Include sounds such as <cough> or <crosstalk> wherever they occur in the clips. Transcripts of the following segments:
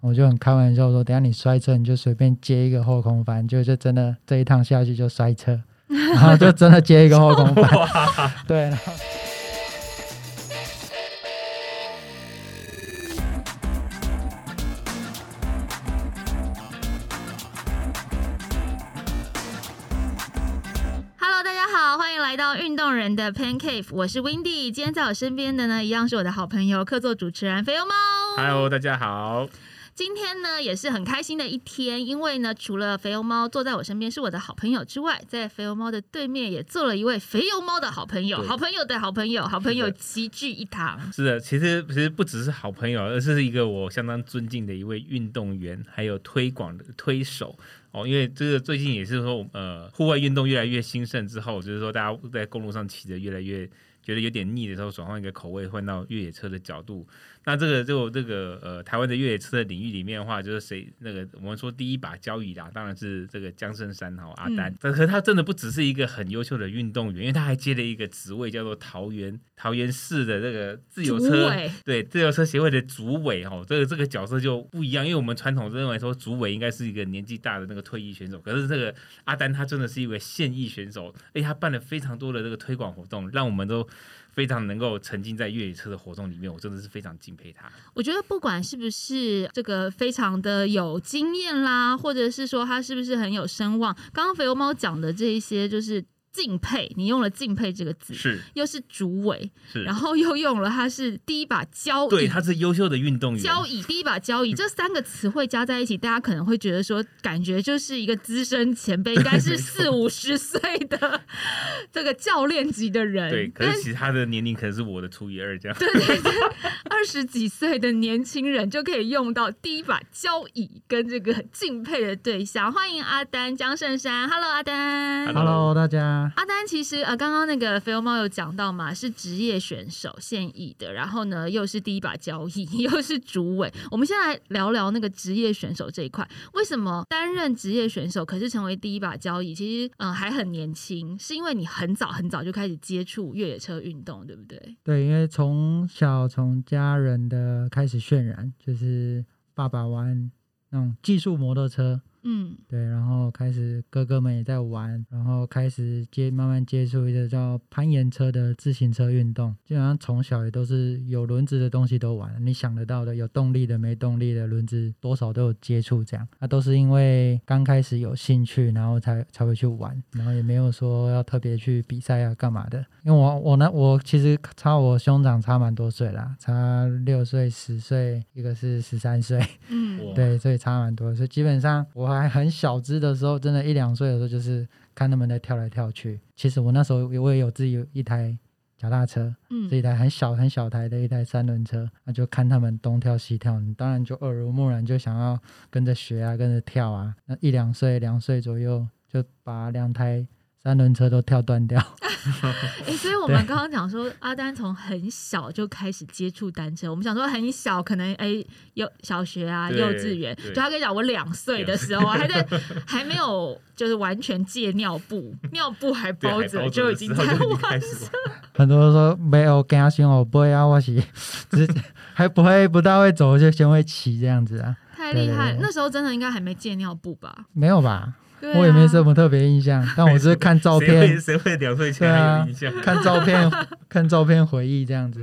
我就很开玩笑说，等下你摔车你就随便接一个后空翻，就就真的这一趟下去就摔车，<laughs> 然后就真的接一个后空翻，对。然后 Hello，大家好，欢迎来到运动人的 Pan Cave，我是 Windy。今天在我身边的呢，一样是我的好朋友客座主持人肥油猫。Hello，大家好。今天呢也是很开心的一天，因为呢，除了肥油猫坐在我身边是我的好朋友之外，在肥油猫的对面也坐了一位肥油猫的好朋友，好朋友的好朋友，好朋友齐聚一堂。是的，其实其实不只是好朋友，而是一个我相当尊敬的一位运动员，还有推广的推手哦。因为这个最近也是说，呃，户外运动越来越兴盛之后，就是说大家在公路上骑的越来越觉得有点腻的时候，转换一个口味，换到越野车的角度。那这个就这个呃，台湾的越野车的领域里面的话，就是谁那个我们说第一把交椅啦，当然是这个江胜山哈阿丹。但可是他真的不只是一个很优秀的运动员，因为他还接了一个职位叫做桃园桃园市的这个自由车对自由车协会的主委哦，这个这个角色就不一样，因为我们传统认为说主委应该是一个年纪大的那个退役选手，可是这个阿丹他真的是一位现役选手，而且他办了非常多的这个推广活动，让我们都非常能够沉浸在越野车的活动里面，我真的是非常敬佩他。我觉得不管是不是这个非常的有经验啦，或者是说他是不是很有声望，刚刚肥油猫讲的这一些就是敬佩，你用了敬佩这个字，是。又是主委，是。然，后又用了他是第一把交椅，对，他是优秀的运动员，交椅第一把交椅 <laughs> 这三个词汇加在一起，大家可能会觉得说，感觉就是一个资深前辈，<laughs> 应该是四五十岁的 <laughs> 这个教练级的人，对，可是其实他的年龄可能是我的除以二这样。对对对，二十几岁的年轻人就可以用到第一把交椅跟这个敬佩的对象。欢迎阿丹江胜山，Hello 阿丹。Hello Hello 大家，阿丹其实呃，刚刚那个肥油猫有讲到嘛，是职业选手现役的，然后呢又是第一把交椅，<laughs> 又是主委。我们先来聊聊那个职业选手这一块，为什么担任职业选手，可是成为第一把交椅，其实嗯、呃还很年轻，是因为你很早很早就开始接触越野车运动，对不对？对，因为从小从家人的开始渲染，就是爸爸玩那种技术摩托车，嗯对，然后开始哥哥们也在玩，然后开始接慢慢接触一个叫攀岩车的自行车运动。基本上从小也都是有轮子的东西都玩，你想得到的，有动力的、没动力的轮子多少都有接触。这样，那、都是因为刚开始有兴趣，然后才才会去玩，然后也没有说要特别去比赛啊干嘛的。因为我我呢，我其实差我兄长差蛮多岁啦，差六岁、十岁，一个是十三岁。嗯 <laughs> 对，所以差蛮多。所以基本上我还很小只的时候，真的一两岁的时候，就是看他们在跳来跳去。其实我那时候我也有自己有一台脚踏车，嗯是一台很小很小台的一台三轮车，那就看他们东跳西跳，你当然就耳濡目染，就想要跟着学啊，跟着跳啊。那一两岁、两岁左右，就把两台三轮车都跳断掉。<laughs> 哎、所以我们刚刚讲说，阿丹从很小就开始接触单车。我们想说很小，可能哎、幼小学啊、幼稚园，就他跟你讲，我两岁的时候啊，还在 <laughs> 还没有就是完全戒尿布，<laughs> 尿布还包着，就已经在玩很多人说没有跟心我不会啊，我是只是还不会不大会走，就先会骑这样子啊。太厉害。那时候真的应该还没戒尿布吧？没有吧？对啊我也没什么特别印象，<laughs> 但我只是看照谁会片，谁会两岁前对啊还有印象？看照片，<laughs> 看照片回忆这样子。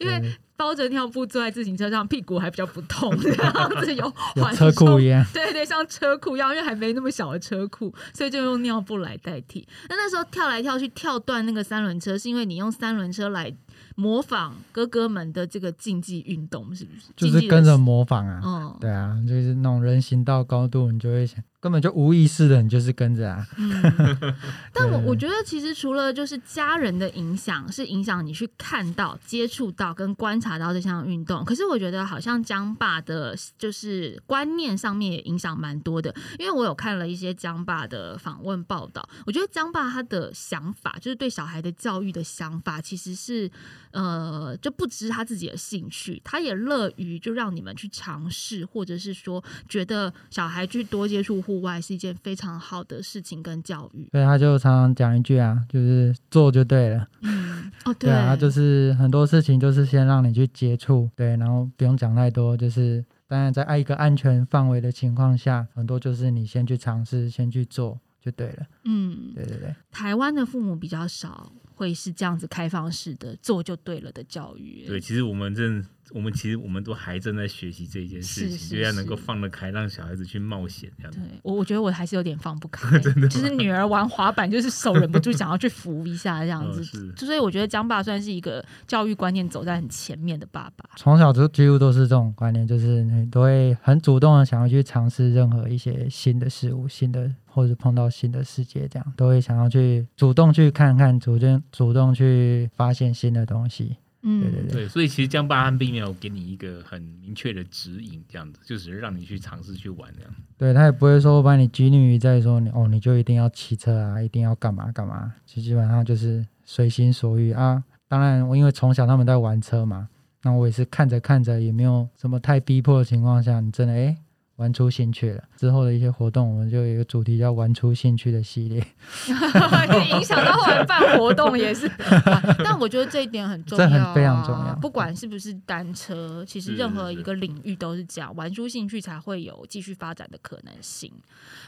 因为包着尿布坐在自行车上，屁股还比较不痛，<laughs> 这样子有缓有车库冲一样。对对，像车库一样，因为还没那么小的车库，所以就用尿布来代替。那那时候跳来跳去跳断那个三轮车，是因为你用三轮车来模仿哥哥们的这个竞技运动，是不是？就是跟着模仿啊。嗯对啊，就是那种人行道高度，你就会想，根本就无意识的，你就是跟着啊。嗯。<laughs> 但我我觉得其实除了就是家人的影响，是影响你去看到、接触到跟观察到这项运动。可是我觉得好像江爸的，就是观念上面也影响蛮多的。因为我有看了一些江爸的访问报道，我觉得江爸他的想法，就是对小孩的教育的想法，其实是呃，就不只是他自己的兴趣，他也乐于就让你们去尝试，或者是说觉得小孩去多接触户外是一件非常好的事情跟教育。所以他就常常讲一句啊，就是做就对了。嗯，哦，<laughs> 对啊，就是很多事情就是先让你去接触，对，然后不用讲太多，就是当然在一个安全范围的情况下，很多就是你先去尝试，先去做就对了。嗯，对对对，台湾的父母比较少会是这样子开放式的做就对了的教育。对，其实我们正，我们其实我们都还正在学习这一件事情，是是就要能够放得开，让小孩子去冒险这样子。对我，我觉得我还是有点放不开，<laughs> 就是女儿玩滑板，就是手忍不住想要去扶一下这样子。哦是所以我觉得江爸算是一个教育观念走在很前面的爸爸。从小就几乎都是这种观念，就是你都会很主动的想要去尝试任何一些新的事物、新的或者碰到新的世界，这样都会想要去主动去看看，主动主动去发现新的东西。嗯，对对对对，所以其实江爸他并没有给你一个很明确的指引，这样子，就只是让你去尝试去玩这样。对他也不会说把你拘泥于在说你哦，你就一定要骑车啊，一定要干嘛干嘛，其实基本上就是随心所欲啊。当然，我因为从小他们在玩车嘛，那我也是看着看着，也没有什么太逼迫的情况下，你真的诶玩出兴趣了。之后的一些活动，我们就有一个主题叫“玩出兴趣”的系列，影响到后来办活动也是。<laughs> 但我觉得这一点很重要、啊，这很非常重要不管是不是单车，其实任何一个领域都是这样，玩出兴趣才会有继续发展的可能性。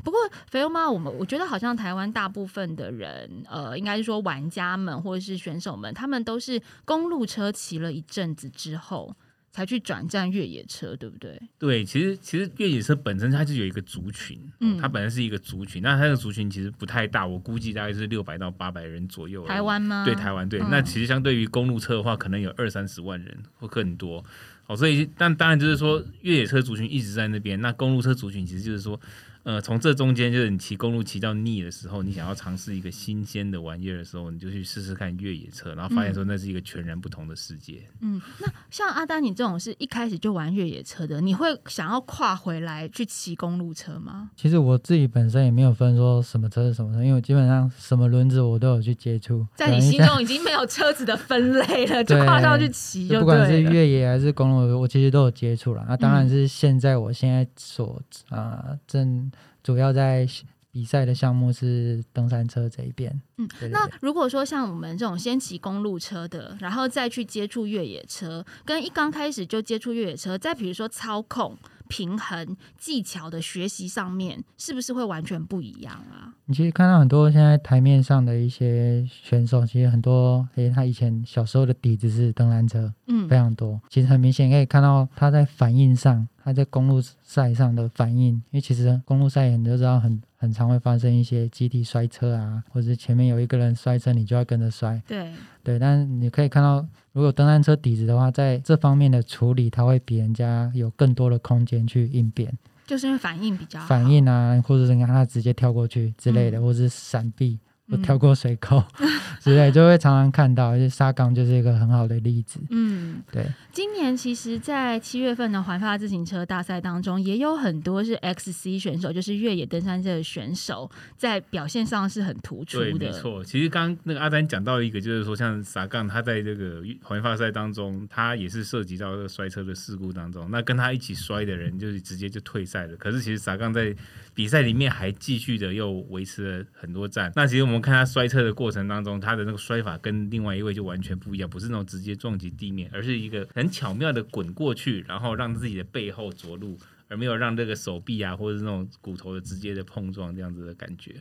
不过肥优妈，我们我觉得好像台湾大部分的人，呃，应该是说玩家们或者是选手们，他们都是公路车骑了一阵子之后。才去转战越野车，对不对？对，其实其实越野车本身它是有一个族群，嗯它本身是一个族群，那它的族群其实不太大，我估计大概是六百到八百人左右。台湾吗？对台湾对，嗯那其实相对于公路车的话，可能有二三十万人或更多。哦，所以但当然就是说，越野车族群一直在那边，那公路车族群其实就是说，呃，从这中间就是你骑公路骑到腻的时候，你想要尝试一个新鲜的玩意儿的时候，你就去试试看越野车，然后发现说那是一个全然不同的世界。嗯，那像阿丹你这种是一开始就玩越野车的，你会想要跨回来去骑公路车吗？其实我自己本身也没有分说什么车是什么车，因为我基本上什么轮子我都有去接触。在你心中已经没有车子的分类了，<laughs> 就跨上去骑就不管是。越野还是公路，我其实都有接触了。那当然嗯是现在我现在所啊、呃正主要在比赛的项目是登山车这一边。嗯对对那如果说像我们这种先骑公路车的，然后再去接触越野车，跟一刚开始就接触越野车，再比如说操控、平衡、技巧的学习上面，是不是会完全不一样啊？你其实看到很多现在台面上的一些选手，其实很多诶，他以前小时候的底子是登山车，嗯非常多。其实很明显可以看到他在反应上，他在公路赛上的反应，因为其实公路赛很多知道很很常会发生一些集体摔车啊，或者前面有一个人摔车，你就要跟着摔。对，对，但是你可以看到，如果登山车底子的话，在这方面的处理，它会比人家有更多的空间去应变、就是因为反应比较好。反应啊，或者是你看他直接跳过去之类的，嗯。或者是闪避或嗯跳过水沟、<laughs> 之类，就会常常看到。而且沙冈就是一个很好的例子。嗯，对，今年其实，在七月份的环法自行车大赛当中，也有很多是 XC 选手，就是越野登山车的选手，在表现上是很突出对，的。没错。其实刚刚那个阿丹讲到一个，就是说像傻杠，他在这个环法赛当中，他也是涉及到这个摔车的事故当中。那跟他一起摔的人，就是直接就退赛了。可是其实傻杠在比赛里面还继续的又维持了很多站。那其实我们我们看他摔车的过程当中，他的那个摔法跟另外一位就完全不一样，不是那种直接撞击地面，而是一个很巧妙的滚过去，然后让自己的背后着陆。而没有让这个手臂啊，或者是那种骨头的直接的碰撞这样子的感觉，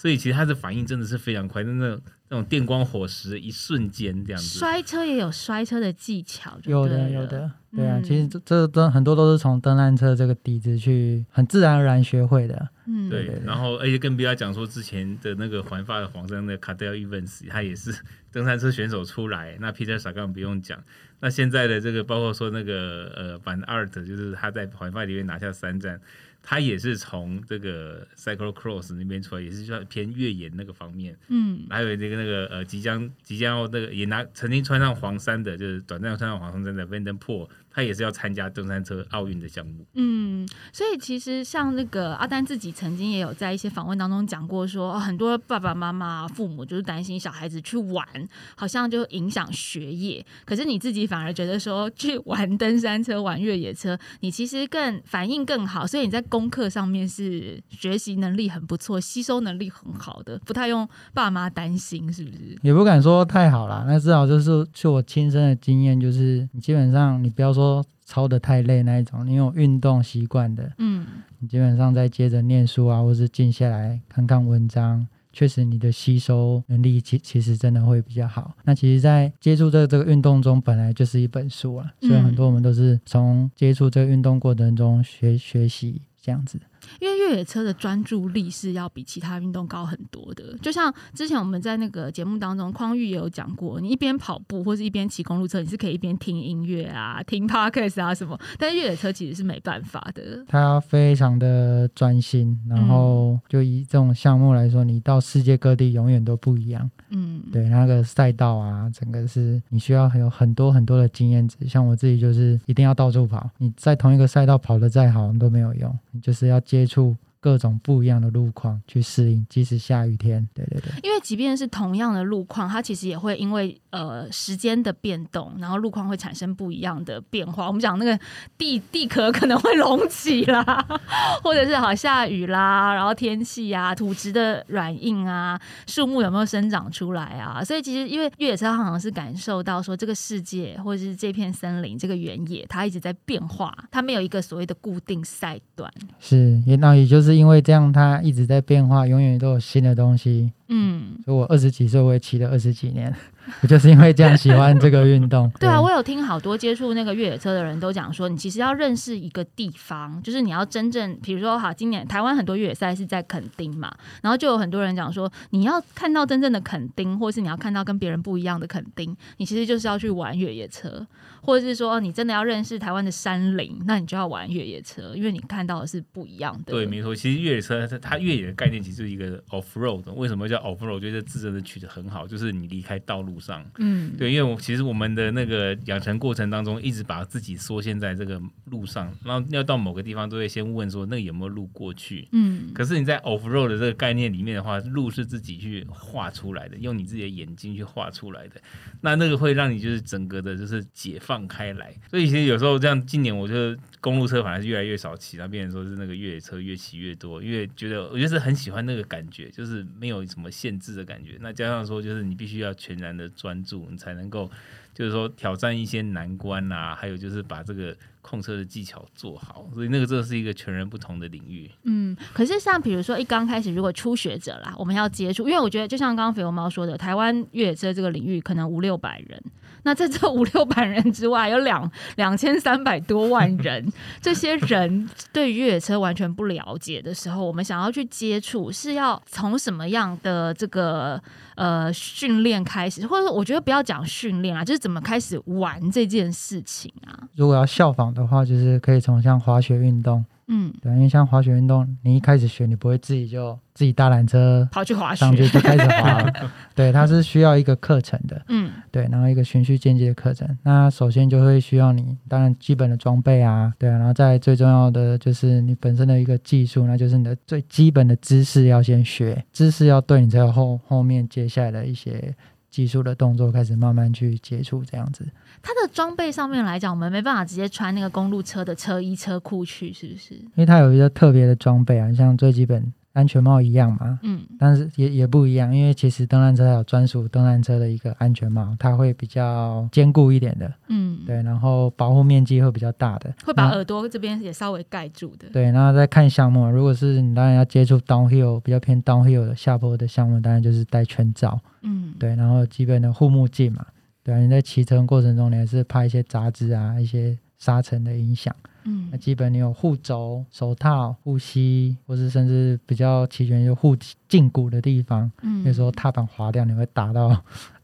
所以其实他的反应真的是非常快，真的那种电光火石的一瞬间这样子。摔车也有摔车的技巧有的有的，对啊，嗯其实这这都很多都是从登山车这个底子去很自然而然学会的。嗯，对对对，然后而且更不要讲说之前的那个环法的黄山的 Cadel Evans，他也是 <laughs> 登山车选手出来，那 Peter Sagan 不用讲，那现在的这个包括说那个呃 Van Art，就是他在环法里面拿下三站，他也是从这个 Cyclocross 那边出来，也是算偏越野那个方面。嗯还有那个那个呃，即将即将要那个也拿曾经穿上黄衫的，就是短暂穿上黄衫的 Van Den Poel，他也是要参加登山车奥运的项目。嗯，所以其实像那个阿丹自己曾经也有在一些访问当中讲过说，哦很多爸爸妈妈、父母就是担心小孩子去玩，好像就影响学业。可是你自己反而觉得说，去玩登山车、玩越野车，你其实更反应更好，所以你在功课上面是学习能力很不错，吸收能力很好的，不太用爸妈担心，是不是？也不敢说太好啦，那至少就是就我亲身的经验，就是你基本上你不要说操的太累那一种，你有运动习惯的，嗯你基本上再接着念书啊，或是静下来看看文章，确实你的吸收能力其其实真的会比较好。那其实，在接触这这个运动中，本来就是一本书啊，所以很多我们都是从接触这个运动过程中学学习这样子。因为越野车的专注力是要比其他运动高很多的。就像之前我们在那个节目当中，匡玉也有讲过，你一边跑步或是一边骑公路车，你是可以一边听音乐啊、听 podcast 啊什么，但是越野车其实是没办法的。他非常的专心，然后就以这种项目来说，你到世界各地永远都不一样。嗯，对，那个赛道啊，整个是你需要有很多很多的经验值。像我自己就是一定要到处跑，你在同一个赛道跑得再好都没有用，你就是要接触各种不一样的路况去适应，即使下雨天。对对对。因为即便是同样的路况，它其实也会因为呃时间的变动，然后路况会产生不一样的变化。我们讲那个地地壳可能会隆起啦，<laughs> 或者是好下雨啦，然后天气啊、土质的软硬啊、树木有没有生长出来啊，所以其实因为越野车好像是感受到说这个世界或者是这片森林、这个原野，它一直在变化，它没有一个所谓的固定赛段。是，也那也就是因为这样，它一直在变化，永远都有新的东西。嗯，所以我二十几岁，我也骑了二十几年，我就是因为这样喜欢这个运动。<laughs> 对啊，我有听好多接触那个越野车的人都讲说，你其实要认识一个地方，就是你要真正，比如说哈，今年台湾很多越野赛是在垦丁嘛，然后就有很多人讲说，你要看到真正的垦丁，或是你要看到跟别人不一样的垦丁，你其实就是要去玩越野车，或者是说你真的要认识台湾的山林，那你就要玩越野车，因为你看到的是不一样的。对，没错。其实越野车它它越野的概念其实是一个 off road，为什么叫 off road？我觉得字真的取得很好，就是你离开道路上。嗯，对，因为我其实我们的那个养成过程当中，一直把自己缩限在这个路上，然后要到某个地方都会先问说那个有没有路过去。嗯，可是你在 off road 的这个概念里面的话，路是自己去画出来的，用你自己的眼睛去画出来的，那那个会让你就是整个的就是解放开来。所以其实有时候这样，今年我就公路车反而是越来越少骑，然后变成说是那个越野车越骑越多，因为觉得我就是很喜欢那个感觉，就是没有什么限制的感觉。那加上说就是你必须要全然的专注，你才能够就是说挑战一些难关啊，还有就是把这个控车的技巧做好。所以那个真的是一个全然不同的领域。嗯，可是像比如说一刚开始，如果初学者啦，我们要接触，因为我觉得就像刚刚肥油猫说的，台湾越野车这个领域可能五六百人，那在这五六百人之外，有两 <laughs> 两千三百多万人，这些人对于越野车完全不了解的时候，我们想要去接触，是要从什么样的这个呃训练开始，或者说我觉得不要讲训练啊，就是怎么开始玩这件事情啊？如果要效仿的话，就是可以从像滑雪运动，嗯，对，因为像滑雪运动，你一开始学，你不会自己就自己搭缆车跑去滑上去雪，就开始滑了，<laughs> 对，它是需要一个课程的，嗯对，然后一个循序渐进的课程。那首先就会需要你，当然基本的装备啊，对啊，然后再最重要的就是你本身的一个技术，那就是你的最基本的知识要先学，知识要对你才有后后面接下来的一些技术的动作开始慢慢去接触这样子。它的装备上面来讲，我们没办法直接穿那个公路车的车衣车裤去，是不是？因为它有一个特别的装备啊，像最基本安全帽一样嘛，嗯。但是也也不一样，因为其实登山车还有专属登山车的一个安全帽，它会比较坚固一点的，嗯，对，然后保护面积会比较大的，那会把耳朵这边也稍微盖住的。对，然后再看项目，如果是你当然要接触 downhill 比较偏 downhill 的下坡的项目，当然就是戴全罩，嗯，对，然后基本的护目镜嘛，对啊，你在骑乘过程中你还是怕一些杂质啊、一些沙尘的影响。嗯那基本你有护肘、手套、护膝，或是甚至比较齐全就护胫骨的地方，嗯有时候踏板滑掉，你会打到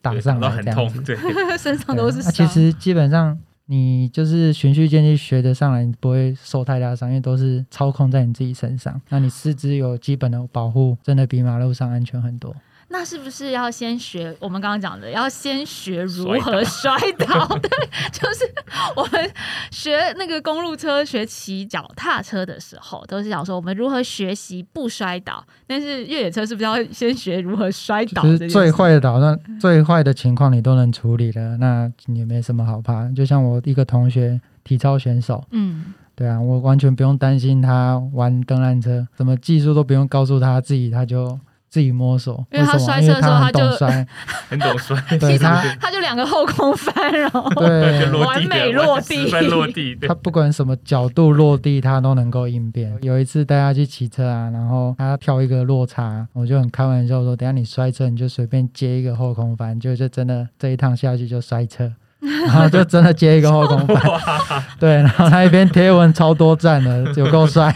打上来很来这样子痛，。对，<laughs> 身上都是那其。实基本上你就是循序渐进学得上来，你不会受太大伤，因为都是操控在你自己身上。那你四肢有基本的保护，真的比马路上安全很多。那是不是要先学我们刚刚讲的，要先学如摔何 <laughs> 摔倒？对，就是我们学那个公路车、学骑脚踏车的时候，都是想说我们如何学习不摔倒。但是越野车是不是要先学如何摔倒就是？最坏的打算，最坏的情况你都能处理了，那也没什么好怕。就像我一个同学，体操选手，嗯对啊，我完全不用担心他玩登山车，什么技术都不用告诉他，自己他就自己摸索，因为他摔车的时候他就懂摔，<laughs> 很懂摔，对他他就两个后空翻，然后对。<laughs> 就落地完美落地。十分落地，他不管什么角度落地，他都能够应变。有一次带他去骑车啊，然后他跳一个落差，我就很开玩笑说，等下你摔车你就随便接一个后空翻，就就真的这一趟下去就摔车。然后就真的接一个后空翻，对，然后他一边贴文超多赞的，<laughs> 有够帅，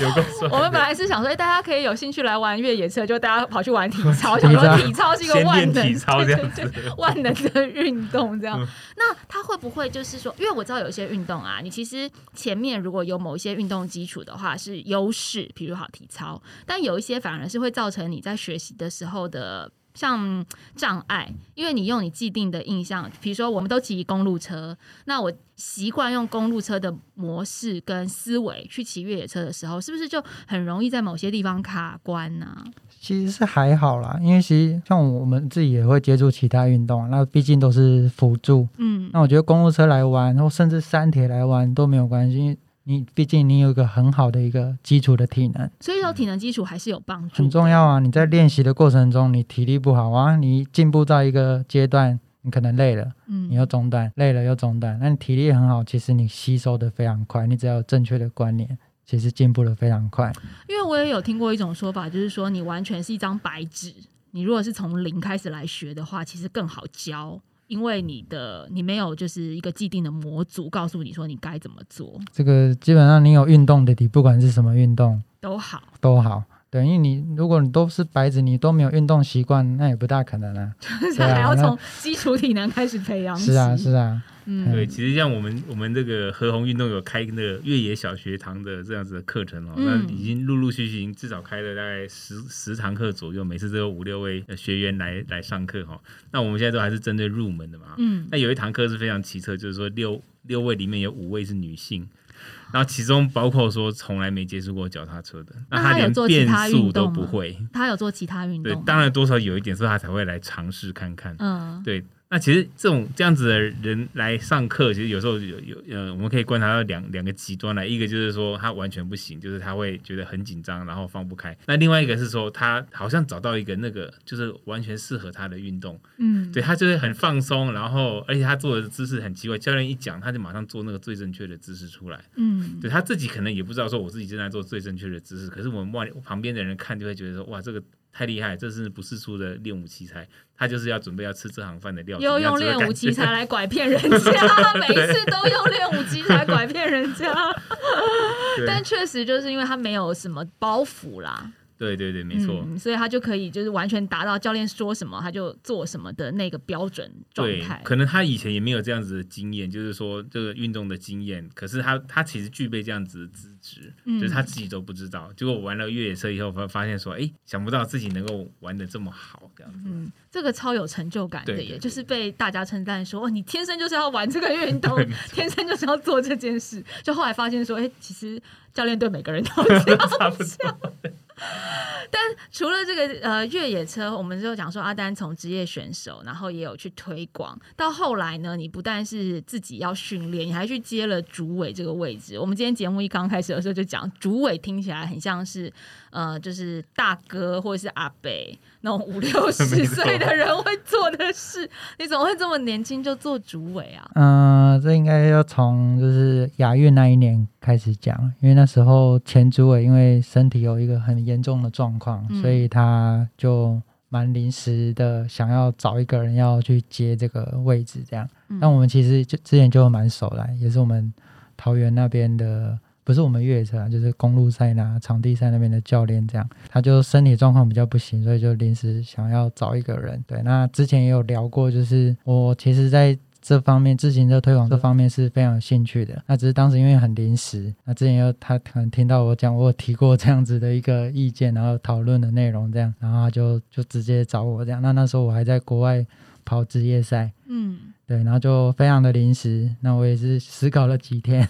有够帅。我们本来是想说，哎，大家可以有兴趣来玩越野车，就大家跑去玩体操，想说体操是一个先万能体操这样子对对对万能的运动，这样。嗯那他会不会就是说，因为我知道有一些运动啊，你其实前面如果有某一些运动基础的话是优势，比如好体操，但有一些反而是会造成你在学习的时候的。像障碍，因为你用你既定的印象，比如说我们都骑公路车，那我习惯用公路车的模式跟思维去骑越野车的时候，是不是就很容易在某些地方卡关呢、其实是还好啦，因为其实像我们自己也会接触其他运动啊，那毕竟都是辅助。嗯那我觉得公路车来玩，或甚至山铁来玩都没有关系，因为你毕竟你有一个很好的一个基础的体能，所以说体能基础还是有帮助，很重要。啊。你在练习的过程中，你体力不好啊，你进步到一个阶段，你可能累了，嗯你又中断，累了又中断。那你体力很好，其实你吸收的非常快，你只要有正确的观念，其实进步的非常快。因为我也有听过一种说法，就是说你完全是一张白纸，你如果是从零开始来学的话，其实更好教。因为你的你没有就是一个既定的模组告诉你说你该怎么做这个基本上你有运动的底，不管是什么运动都好，都好。对，因为你如果你都是白纸，你都没有运动习惯，那也不大可能啊。就是还要从基础体能开始培养。是啊，是啊，嗯，对，其实像我们我们这个和红运动有开那个越野小学堂的这样子的课程哦，那嗯已经陆陆续续已经至少开了大概十十堂课左右，每次都有五六位呃学员来来上课哈。那我们现在都还是针对入门的嘛。嗯那有一堂课是非常奇特，就是说六六位里面有五位是女性。然后其中包括说从来没接触过脚踏车的，那他连变速都运动吗不会。他有做其他运对动，对，当然多少有一点，所以他才会来尝试看看。嗯，对，那其实这种这样子的人来上课，其实有时候有有呃，我们可以观察到两两个极端来，一个就是说他完全不行，就是他会觉得很紧张，然后放不开；那另外一个是说他好像找到一个那个就是完全适合他的运动，嗯，对他就会很放松，然后而且他做的姿势很奇怪，教练一讲他就马上做那个最正确的姿势出来，嗯，对他自己可能也不知道说我自己正在做最正确的姿势，可是我们外旁边的人看就会觉得说哇这个。太厉害，这是不世出的练武奇才，他就是要准备要吃这行饭的料，又用练武奇才来 <laughs> 拐骗人家，每一次都用练武奇才拐骗人家。<laughs> 但确实就是因为他没有什么包袱啦，对对对，没错。嗯，所以他就可以就是完全达到教练说什么他就做什么的那个标准状对态，。可能他以前也没有这样子的经验，就是说这个运动的经验，可是他他其实具备这样子的资质，嗯就是他自己都不知道。结果玩了越野车以后，发发现说，哎，想不到自己能够玩的这么好，这样子。嗯，这个超有成就感的耶，就是被大家称赞说，哦，你天生就是要玩这个运动，<laughs> 天生就是要做这件事。就后来发现说，哎、其实教练对每个人都 <laughs> 这样 <laughs> 但。除了这个呃越野车，我们就讲说阿丹从职业选手，然后也有去推广，到后来呢，你不但是自己要训练，你还去接了主委这个位置。我们今天节目一刚开始的时候就讲，主委听起来很像是呃就是大哥或者是阿伯那种五六 <laughs> 十岁的人会做的事，你怎么会这么年轻就做主委啊？嗯、这应该要从就是亚运那一年开始讲，因为那时候前主委因为身体有一个很严重的状况，嗯所以他就蛮临时的想要找一个人要去接这个位置，这样。嗯那我们其实就之前就蛮熟了，也是我们桃园那边的，不是我们越野车啊，就是公路赛那场地赛那边的教练，这样他就身体状况比较不行，所以就临时想要找一个人。对，那之前也有聊过，就是我其实在这方面自行车推广这方面是非常有兴趣的。那只是当时因为很临时，那之前又他可能听到我讲，我有提过这样子的一个意见，然后讨论的内容这样，然后他就就直接找我这样。那那时候我还在国外跑职业赛。嗯，对，然后就非常的临时，那我也是思考了几天，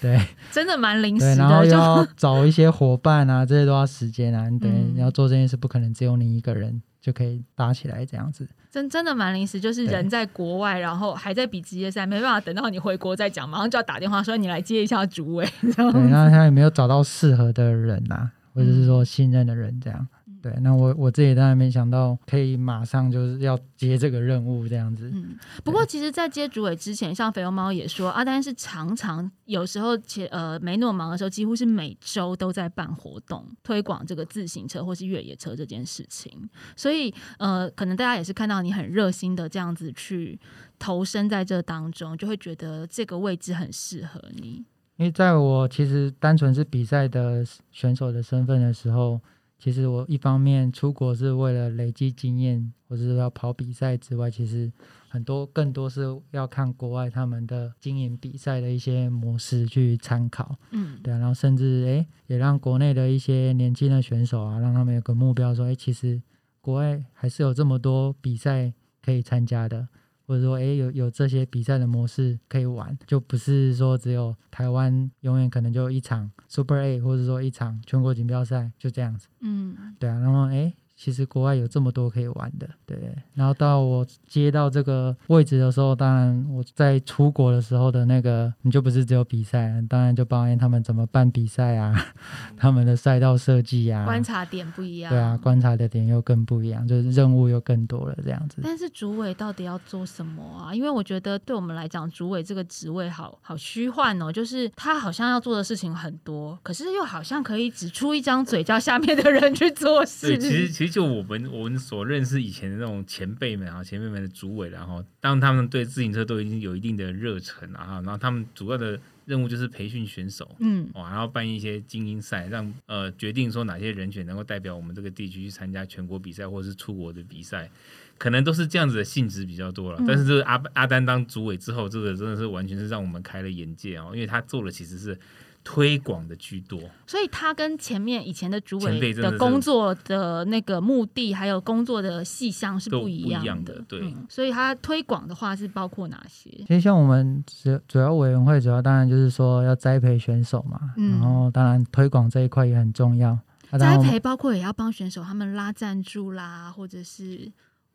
对。真的蛮临对，时然后的，就又要找一些伙伴啊，这些都要时间啊，你 <laughs> 对，嗯。你要做这件事不可能只有你一个人就可以搭起来这样子，真真的蛮临时，就是人在国外，然后还在比职业赛，没办法等到你回国再讲，马上就要打电话说你来接一下主委，对，那他也没有找到适合的人呐、或者是嗯说信任的人这样，对，那我我自己当然没想到可以马上就是要接这个任务这样子。嗯，不过其实，在接主委之前，像肥油猫也说，阿丹是常常有时候且呃没那么忙的时候，几乎是每周都在办活动，推广这个自行车或是越野车这件事情。所以呃，可能大家也是看到你很热心的这样子去投身在这当中，就会觉得这个位置很适合你。因为在我其实单纯是比赛的选手的身份的时候，其实我一方面出国是为了累积经验，或者是要跑比赛之外，其实很多更多是要看国外他们的经营比赛的一些模式去参考。嗯，对啊，然后甚至诶也让国内的一些年轻的选手啊，让他们有个目标说，诶其实国外还是有这么多比赛可以参加的。或者说，诶，有有这些比赛的模式可以玩，就不是说只有台湾永远可能就一场 Super A，或者说一场全国锦标赛就这样子。嗯，对啊，然后诶，其实国外有这么多可以玩的，对。然后到我接到这个位置的时候，当然我在出国的时候的那个，你就不是只有比赛，当然就包含他们怎么办比赛啊，<laughs> 他们的赛道设计啊，观察点不一样。对啊，观察的点又更不一样，就是任务又更多了这样子。但是主委到底要做什么啊？因为我觉得对我们来讲，主委这个职位好好虚幻哦，就是他好像要做的事情很多，可是又好像可以只出一张嘴叫下面的人去做事。对，其实其实就我们我们所认识以前的那种前辈们啊，前辈们的主委，然后当他们对自行车都已经有一定的热忱啊，然后他们主要的任务就是培训选手。嗯哇，然后办一些精英赛，让呃决定说哪些人选能够代表我们这个地区去参加全国比赛或者是出国的比赛，可能都是这样子的性质比较多了。嗯但是这个阿阿丹当主委之后，这个真的是完全是让我们开了眼界哦，因为他做的其实是推广的居多。所以他跟前面以前的主委的工作的那个目的，还有工作的细项是不一样的。样的对嗯所以他推广的话是包括哪些？其实像我们主主要委员会，主要当然就是说要栽培选手嘛，嗯然后当然推广这一块也很重要。栽培包括也要帮选手他们拉赞助啦，或者是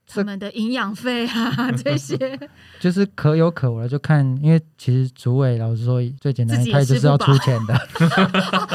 他们的营养费啊 <laughs> 这些。就是可有可无了，就看，因为其实主委老实说最简单自己，也他就 <laughs> 是要出钱的。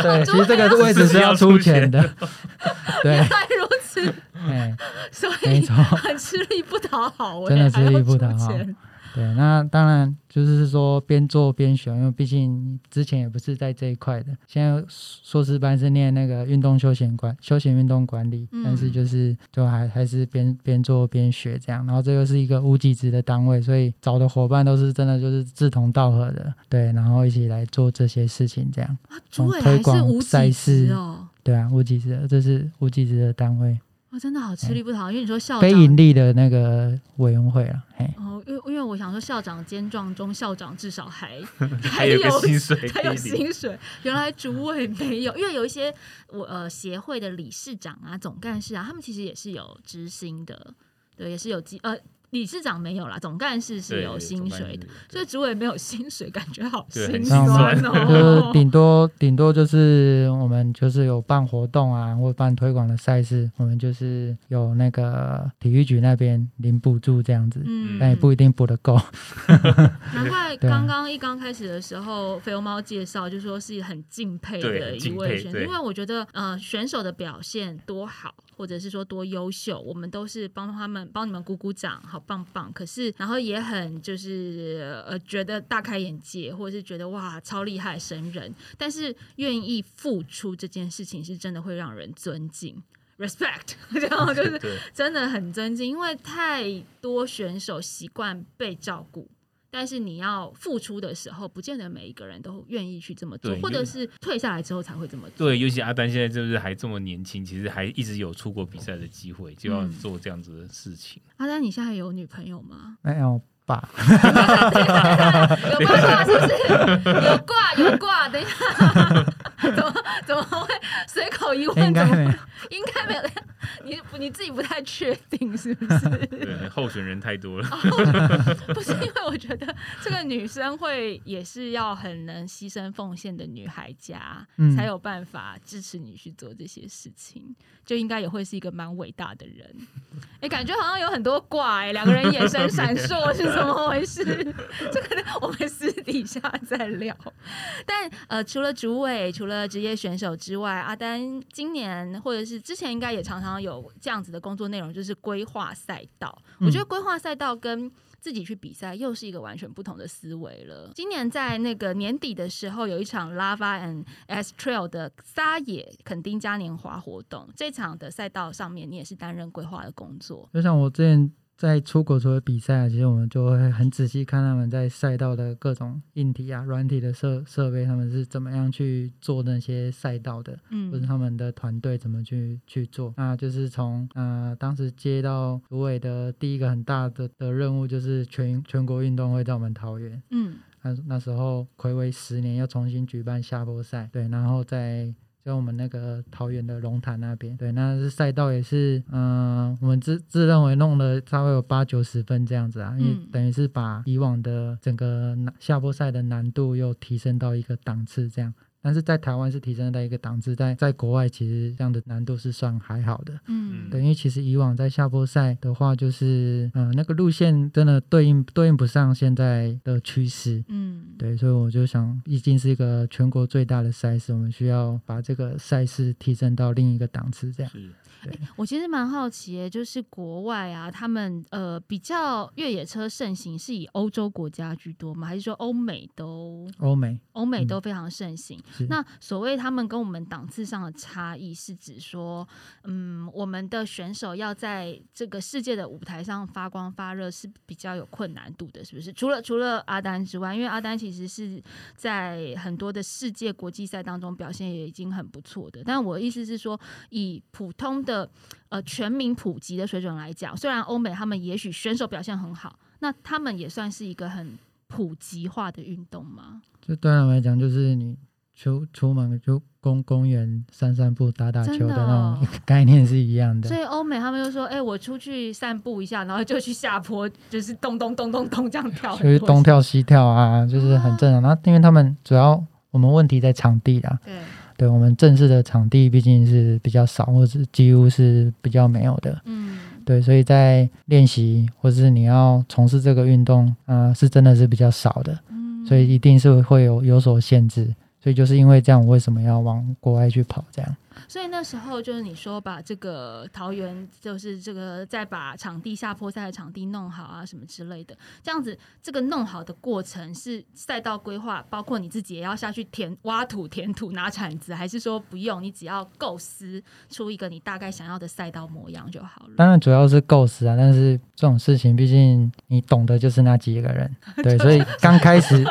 对，其实这个位置是要出钱的。<laughs> 对原，来如此，哎，所没以错。很吃力不讨好、欸，真的吃力不讨好钱对，那当然就是说边做边学，因为毕竟之前也不是在这一块的。现在硕士班是念那个运动休闲管休闲运动管理，嗯但是就是就还还是边边做边学这样。然后这又是一个无级职的单位，所以找的伙伴都是真的就是志同道合的，对，然后一起来做这些事情这样。啊，主委还是推广无赛级职事哦。对啊，无级职，这是无级职的单位，哦，真的好吃力不讨好，因为你说校长非长盈利的那个委员会啊，嘿。哦，因为因为我想说校长兼撞中，校长至少还 <laughs> 还有个薪水还有。薪水，原来主委没有，因为有一些我呃协会的理事长啊、总干事啊，他们其实也是有知心的，对，也是有机呃理事长没有啦，总干事是有薪水的，，所以主委没有薪水，感觉好心酸 <laughs> 就哦是。顶多顶多就是我们就是有办活动啊，或办推广的赛事，我们就是有那个体育局那边领补助这样子，嗯但也不一定补得够。<laughs> 难怪刚刚一刚开始的时候，肥油猫介绍就说是很敬佩的一位选手，因为我觉得呃选手的表现多好，或者是说多优秀，我们都是帮他们帮你们鼓鼓掌，好棒棒。可是然后也很就是呃觉得大开眼界，或者是觉得哇超厉害神人，但是愿意付出这件事情是真的会让人尊敬。respect，<laughs> 这样就是真的很尊敬，因为太多选手习惯被照顾，但是你要付出的时候，不见得每一个人都愿意去这么做，或者是退下来之后才会这么做。对，尤其阿丹现在就是还这么年轻，其实还一直有出国比赛的机会，就要嗯做这样子的事情。阿丹，你现在有女朋友吗？<laughs> 没有吧？有八卦是不是？有挂有挂，等一下，<laughs> 怎么怎么会 <laughs> 随口一问？怎么应该没有。应该没有？<laughs> 你你自己不太确定是不是？<laughs> 对，候选人太多了。不是因为我觉得这个女生会也是要很能牺牲奉献的女孩家，嗯才有办法支持你去做这些事情，就应该也会是一个蛮伟大的人。哎、感觉好像有很多卦哎、两个人眼神闪烁是怎么回事？这个我们私底下再聊。但呃，除了主委，除了职业选手之外，阿丹今年或者是之前应该也常常有这样子的工作内容，就是规划赛道。我觉得规划赛道跟自己去比赛又是一个完全不同的思维了。今年在那个年底的时候，有一场 Lava and S Trail 的撒野垦丁嘉年华活动，这场的赛道上面你也是担任规划的工作。就像我之前在出国除了比赛啊，其实我们就会很仔细看他们在赛道的各种硬体啊、软体的设设备，他们是怎么样去做那些赛道的。嗯或者嗯他们的团队怎么去去做。那就是从呃当时接到主委的第一个很大的的任务，就是全全国运动会在我们桃园。嗯那那时候暌违十年，要重新举办下坡赛，对，然后在在我们那个桃园的龙潭那边，对，那是赛道也是，嗯、我们自自认为弄了差不多有八九十分这样子啊，因为嗯等于是把以往的整个下坡赛的难度又提升到一个档次这样。但是在台湾是提升到一个档次，在在国外其实这样的难度是算还好的。嗯等于其实以往在下坡赛的话，就是嗯、呃那个路线真的对应对应不上现在的趋势。嗯，对，所以我就想，已经是一个全国最大的赛事，我们需要把这个赛事提升到另一个档次，这样。是，我其实蛮好奇耶，就是国外啊，他们呃比较越野车盛行是以欧洲国家居多吗？还是说欧美都欧美欧美嗯都非常盛行？是那所谓他们跟我们档次上的差异，是指说，嗯，我们的选手要在这个世界的舞台上发光发热是比较有困难度的，是不是？除了除了阿丹之外，因为阿丹其实是在很多的世界国际赛当中表现也已经很不错的。但我的意思是说，以普通的呃全民普及的水准来讲，虽然欧美他们也许选手表现很好，那他们也算是一个很普及化的运动吗？就对他们来讲，就是你出出门就公公园散散步、打打球的的那哦种 <laughs> 概念是一样的所。以欧美他们就说：“哎、我出去散步一下，然后就去下坡，就是咚咚咚咚咚这样跳就是东跳西跳啊，就是很正常。然后因为他们主要我们问题在场地啦，对，对我们正式的场地毕竟是比较少，或者是几乎是比较没有的。嗯对，所以在练习或是你要从事这个运动，呃，是真的是比较少的，嗯，所以一定是会有有所限制。所以就是因为这样，我为什么要往国外去跑？这样，所以那时候就是你说把这个桃园，就是这个再把场地下坡赛的场地弄好啊，什么之类的，这样子这个弄好的过程是赛道规划，包括你自己也要下去填挖土、填土、拿铲子，还是说不用，你只要构思出一个你大概想要的赛道模样就好了？当然主要是构思啊，但是这种事情，毕竟你懂的就是那几个人，<laughs> 对，所以刚开始，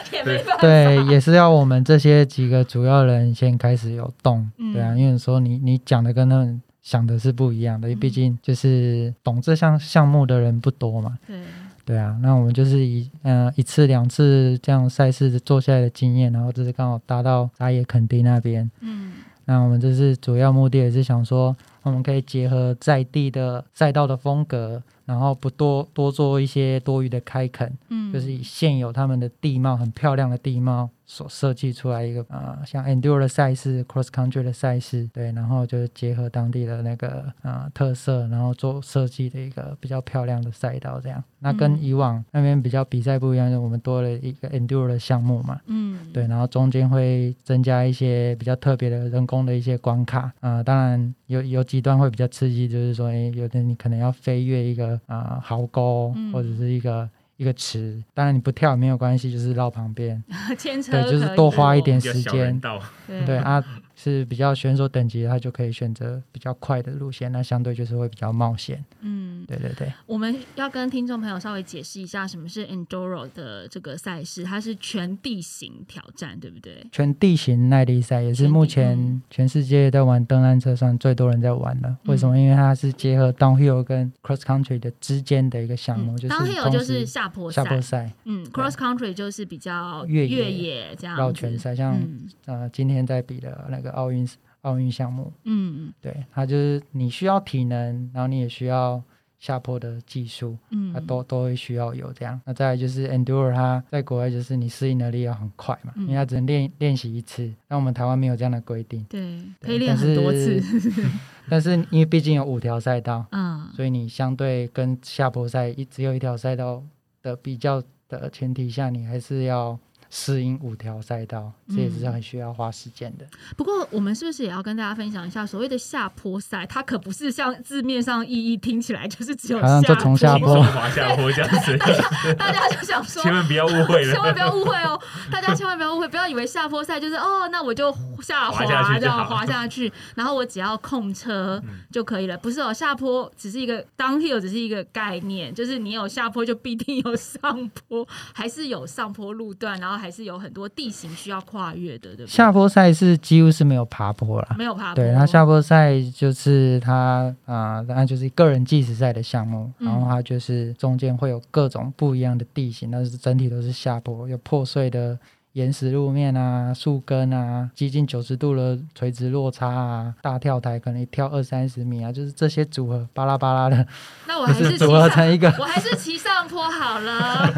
<laughs> 对，也是要我们这些几个主要人先开始有动，嗯对啊，因为说你你讲的跟他们想的是不一样的，嗯毕竟就是懂这项项目的人不多嘛，对，对啊，那我们就是以呃一次两次这样赛事做下来的经验，然后这是刚好搭到打野垦丁那边，嗯。那我们这是主要目的也是想说，我们可以结合在地的赛道的风格，然后不多多做一些多余的开垦，嗯，就是以现有他们的地貌很漂亮的地貌所设计出来一个呃像 enduro 的赛事、cross country 的赛事，对，然后就是结合当地的那个呃特色，然后做设计的一个比较漂亮的赛道这样。那跟嗯。以往那边比较比赛不一样，就是我们多了一个 enduro 的项目嘛，嗯，对，然后中间会增加一些比较特别的人工的一些关卡。啊、当然有有几段会比较刺激，就是说，诶，有的你可能要飞越一个啊、壕沟嗯。或者是一个一个池，当然你不跳也没有关系，就是绕旁边，<laughs> 牵车对，就是多花。一点时间。对。对啊，是比较选手等级，他就可以选择比较快的路线，那相对就是会比较冒险。嗯，对对对，我们要跟听众朋友稍微解释一下什么是 Enduro 的这个赛事，它是全地形挑战，对不对？全地形耐力赛也是目前嗯。全世界在玩登山车上最多人在玩的。为什么？因为它是结合 downhill 跟 cross country 的之间的一个项目，就是当 hill 就是下坡赛，下坡赛、嗯，cross country 就是比较越野野这样绕圈赛，像、嗯。呃今天在比的那个奥运奥运项目。嗯嗯对，它就是你需要体能，然后你也需要下坡的技术，嗯，它都都会需要有这样。那再来就是 endure，它在国外就是你适应能力要很快嘛，嗯因为它只能练练习一次。那我们台湾没有这样的规定，对，可对以练很多次。<laughs> 但是因为毕竟有五条赛道，嗯所以你相对跟下坡赛一只有一条赛道的比较的前提下，你还是要适应五条赛道，这也是嗯很需要花时间的。不过，我们是不是也要跟大家分享一下，所谓的下坡赛，它可不是像字面上意义听起来就是只有好像就从下坡滑下坡这样子，大家就想说，千万不要误会了千万。不要误会哦，大家千万不要误会，不要以为下坡赛就是哦，那我就下滑这样滑下去，然后我只要控车嗯就可以了。不是哦，下坡只是一个 downhill 只是一个概念，就是你有下坡就必定有上坡，还是有上坡路段，然后还是有很多地形需要跨越的，对不对？下坡赛是几乎是没有爬坡啦。没有爬坡，对，它下坡赛就是它啊，那、就是个人计时赛的项目，嗯然后它就是中间会有各种不一样的地形，但是整体都是下坡，有破碎的岩石路面啊、树根啊、接近九十度的垂直落差啊、大跳台可能跳二三十米啊，就是这些组合巴拉巴拉的，<laughs> 那我还是组合成一个我还是骑上坡好了。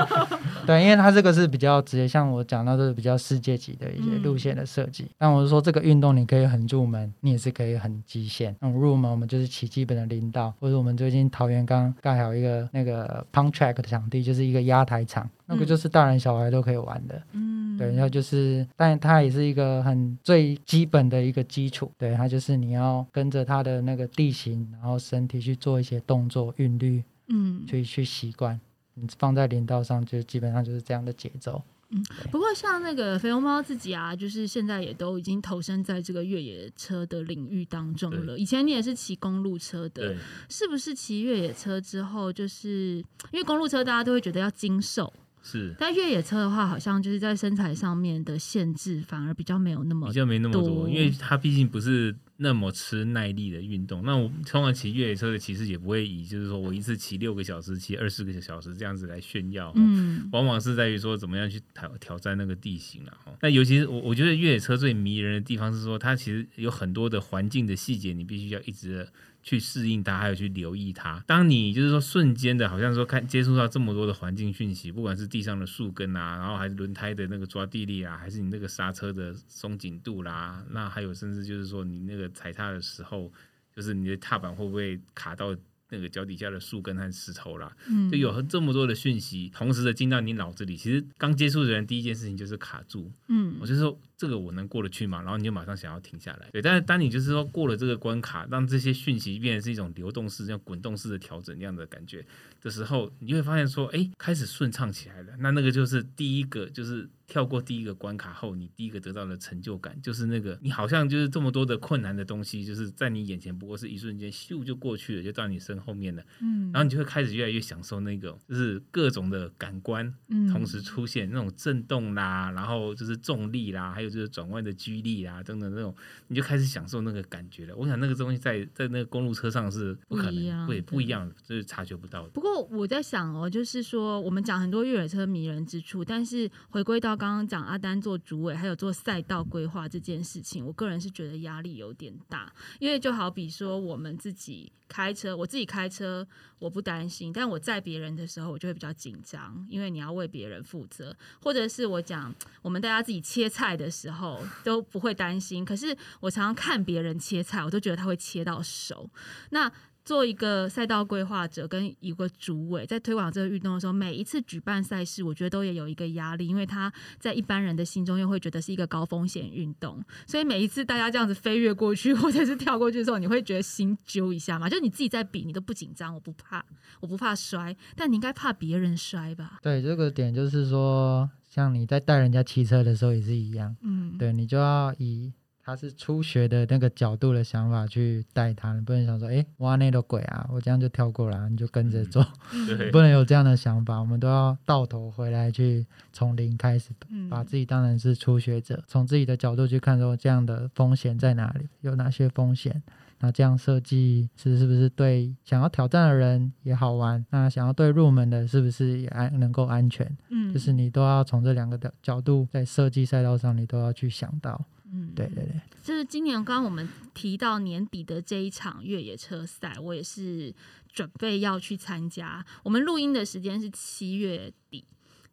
<laughs> 对，因为它这个是比较直接，像我讲到这是比较世界级的一些嗯路线的设计。但我是说这个运动你可以很入门，你也是可以很极限。那种入门我们就是骑基本的林道，或者我们最近桃园刚盖好一个那个 pump track 的场地，就是一个压台场，那个嗯就是大人小孩都可以玩的。嗯，对，然后就是，但它也是一个很最基本的一个基础。对，它就是你要跟着它的那个地形，然后身体去做一些动作韵律，嗯，去去习惯。你放在林道上，就基本上就是这样的节奏。嗯不过像那个肥龙猫自己啊，就是现在也都已经投身在这个越野车的领域当中了。以前你也是骑公路车的对，，是不是骑越野车之后，就是因为公路车大家都会觉得要精瘦，是但越野车的话，好像就是在身材上面的限制反而比较没有那么比较没那么多，因为它毕竟不是那么吃耐力的运动。那我通常骑越野车的骑士也不会以就是说我一次骑六个小时、骑二十个小时这样子来炫耀。嗯往往是在于说怎么样去挑挑战那个地形了哈。那尤其是我我觉得越野车最迷人的地方是说，它其实有很多的环境的细节，你必须要一直地去适应它，还有去留意它。当你就是说瞬间的，好像说看接触到这么多的环境讯息，不管是地上的树根啊，然后还是轮胎的那个抓地力啊，还是你那个刹车的松紧度啦，那还有甚至就是说你那个踩踏的时候，就是你的踏板会不会卡到那个脚底下的树根和石头啦，嗯，就有这么多的讯息同时的进到你脑子里，其实刚接触的人第一件事情就是卡住，嗯。我就说这个我能过得去吗？然后你就马上想要停下来。对，但是当你就是说过了这个关卡，让这些讯息变成是一种流动式、像滚动式的调整那样的感觉的时候，你会发现说，哎，开始顺畅起来了。那那个就是第一个，就是跳过第一个关卡后，你第一个得到的成就感，就是那个你好像就是这么多的困难的东西，就是在你眼前不过是一瞬间，咻就过去了，就到你身后面了。嗯，然后你就会开始越来越享受那个，就是各种的感官嗯同时出现，那种震动啦，然后就是重力啦，还有就是转弯的居力啊等等那种，你就开始享受那个感觉了。我想那个东西在在那个公路车上是不可能会不一样的，就是察觉不到的。不过我在想哦，就是说我们讲很多越野车迷人之处，但是回归到刚刚讲阿丹做主委，还有做赛道规划这件事情，我个人是觉得压力有点大，因为就好比说我们自己开车，我自己开车我不担心，但我载别人的时候我就会比较紧张，因为你要为别人负责，或者是我讲我们大家自己切菜的时候时候都不会担心，可是我常常看别人切菜，我都觉得他会切到手，那。做一个赛道规划者跟一个主委，在推广这个运动的时候，每一次举办赛事，我觉得都也有一个压力，因为他在一般人的心中又会觉得是一个高风险运动，<laughs> 所以每一次大家这样子飞跃过去或者是跳过去的时候，你会觉得心揪一下嘛？就你自己在比，你都不紧张，我不怕，我不怕摔，但你应该怕别人摔吧？对，这个点就是说，像你在带人家骑车的时候也是一样，嗯，对你就要以他是初学的那个角度的想法去带他，你不能想说，哎，挖那个鬼啊，我这样就跳过了，你就跟着做，对。<laughs> 不能有这样的想法，我们都要倒头回来去从零开始，嗯。把自己当成是初学者，从自己的角度去看说这样的风险在哪里，有哪些风险。那这样设计是是不是对想要挑战的人也好玩？那想要对入门的，是不是也安能够安全？嗯就是你都要从这两个的角度在设计赛道上，你都要去想到。嗯，嗯，对对对，就是今年刚刚我们提到年底的这一场越野车赛，我也是准备要去参加。我们录音的时间是七月底。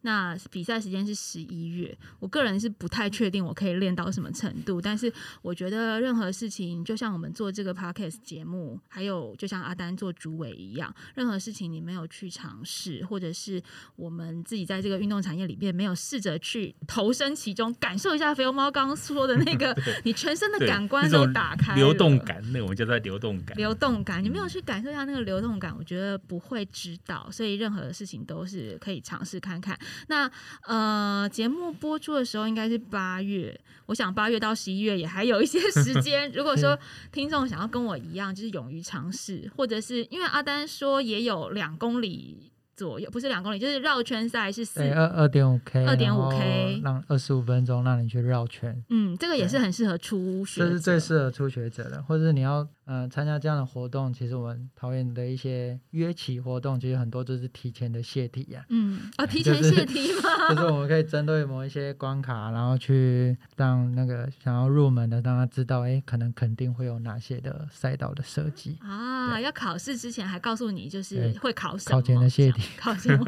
那比赛时间是十一月，我个人是不太确定我可以练到什么程度，但是我觉得任何事情，就像我们做这个 podcast 节目，还有就像阿丹做主委一样，任何事情你没有去尝试，或者是我们自己在这个运动产业里面没有试着去投身其中，感受一下肥油猫刚刚说的那个，<laughs> 你全身的感官都打开，流动感，那我们叫做流动感，流动感，你没有去感受一下那个流动感，我觉得不会知道，所以任何的事情都是可以尝试看看。那呃，节目播出的时候应该是八月，我想八月到十一月也还有一些时间。<laughs> 如果说听众想要跟我一样，就是勇于尝试，或者是因为阿丹说也有两公里。左右不是两公里，就是绕圈赛是四二二点五 K，二点五 K，让二十五分钟让你去绕圈。嗯，这个也是很适合初学，这是最适合初学者的，或者是你要嗯参加这样的活动。其实我们桃园的一些约骑活动，其实很多都是提前的泄题呀。嗯，啊，<laughs> 提前泄题吗？<laughs> 就是我们可以针对某一些关卡，然后去让那个想要入门的，让他知道，哎，可能肯定会有哪些的赛道的设计啊。要考试之前还告诉你，就是会考什么？考前的泄题。靠近我，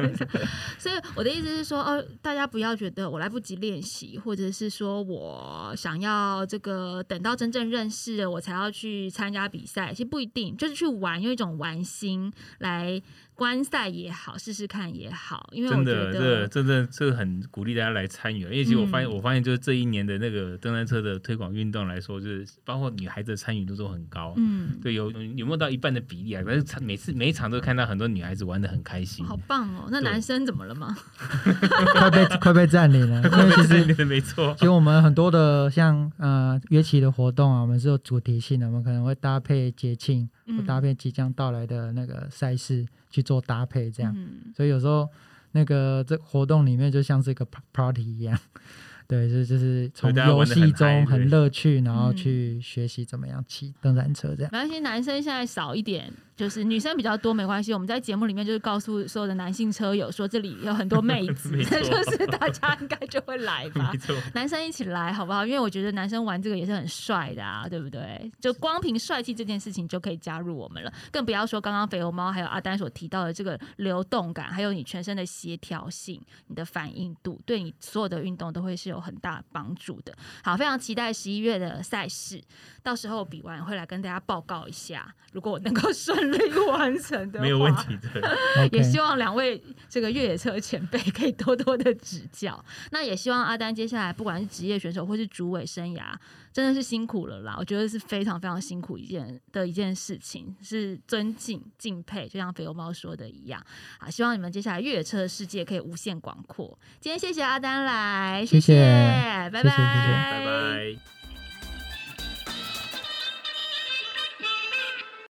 所以我的意思是说，哦，大家不要觉得我来不及练习，或者是说我想要这个等到真正认识了我才要去参加比赛，其实不一定，就是去玩，用一种玩心来。观赛也好，试试看也好，因为真的，这真的这个很鼓励大家来参与。因为其实我发现，我发现就是这一年的那个登山车的推广运动来说，就是包括女孩子的参与度都很高。嗯，对，有有没有到一半的比例啊？但是每次每一场都看到很多女孩子玩的很开心，好棒哦！那男生怎么了吗？<laughs> 快被快被占领了。<laughs> 因为其实没错，其实我们很多的像呃约骑的活动啊，我们是有主题性的，我们可能会搭配节庆，或搭配即将到来的那个赛事。去做搭配，这样，所以有时候那个这活动里面就像是一个 party 一样。<laughs> 对，就就是从游戏中很乐趣，然后去学习怎么样骑登山车这样。没关系，男生现在少一点，就是女生比较多，没关系。我们在节目里面就是告诉所有的男性车友说，这里有很多妹子 <laughs> <laughs> 就是大家应该就会来吧。男生一起来好不好？因为我觉得男生玩这个也是很帅的啊，对不对？就光凭帅气这件事情就可以加入我们了，更不要说刚刚肥油猫还有阿丹所提到的这个流动感，还有你全身的协调性、你的反应度，对你所有的运动都会是有。很大帮助的，好，非常期待十一月的赛事，到时候比完会来跟大家报告一下。如果我能够顺利完成的，<laughs> 没有问题的。<laughs> 也希望两位这个越野车前辈可以多多的指教。那也希望阿丹接下来不管是职业选手或是主委生涯。真的是辛苦了啦，我觉得是非常非常辛苦一件的一件事情，是尊敬敬佩，就像肥油猫说的一样啊！希望你们接下来越野车的世界可以无限广阔。今天谢谢阿丹来，谢谢，拜拜，拜拜。